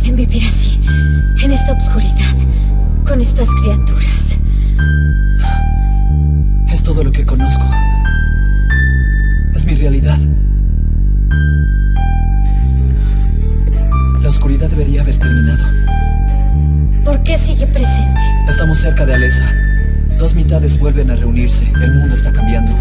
pueden vivir así, en esta oscuridad, con estas criaturas? Es todo lo que conozco. Es mi realidad. La oscuridad debería haber terminado. ¿Por qué sigue presente? Estamos cerca de Alesa. Dos mitades vuelven a reunirse. El mundo está cambiando.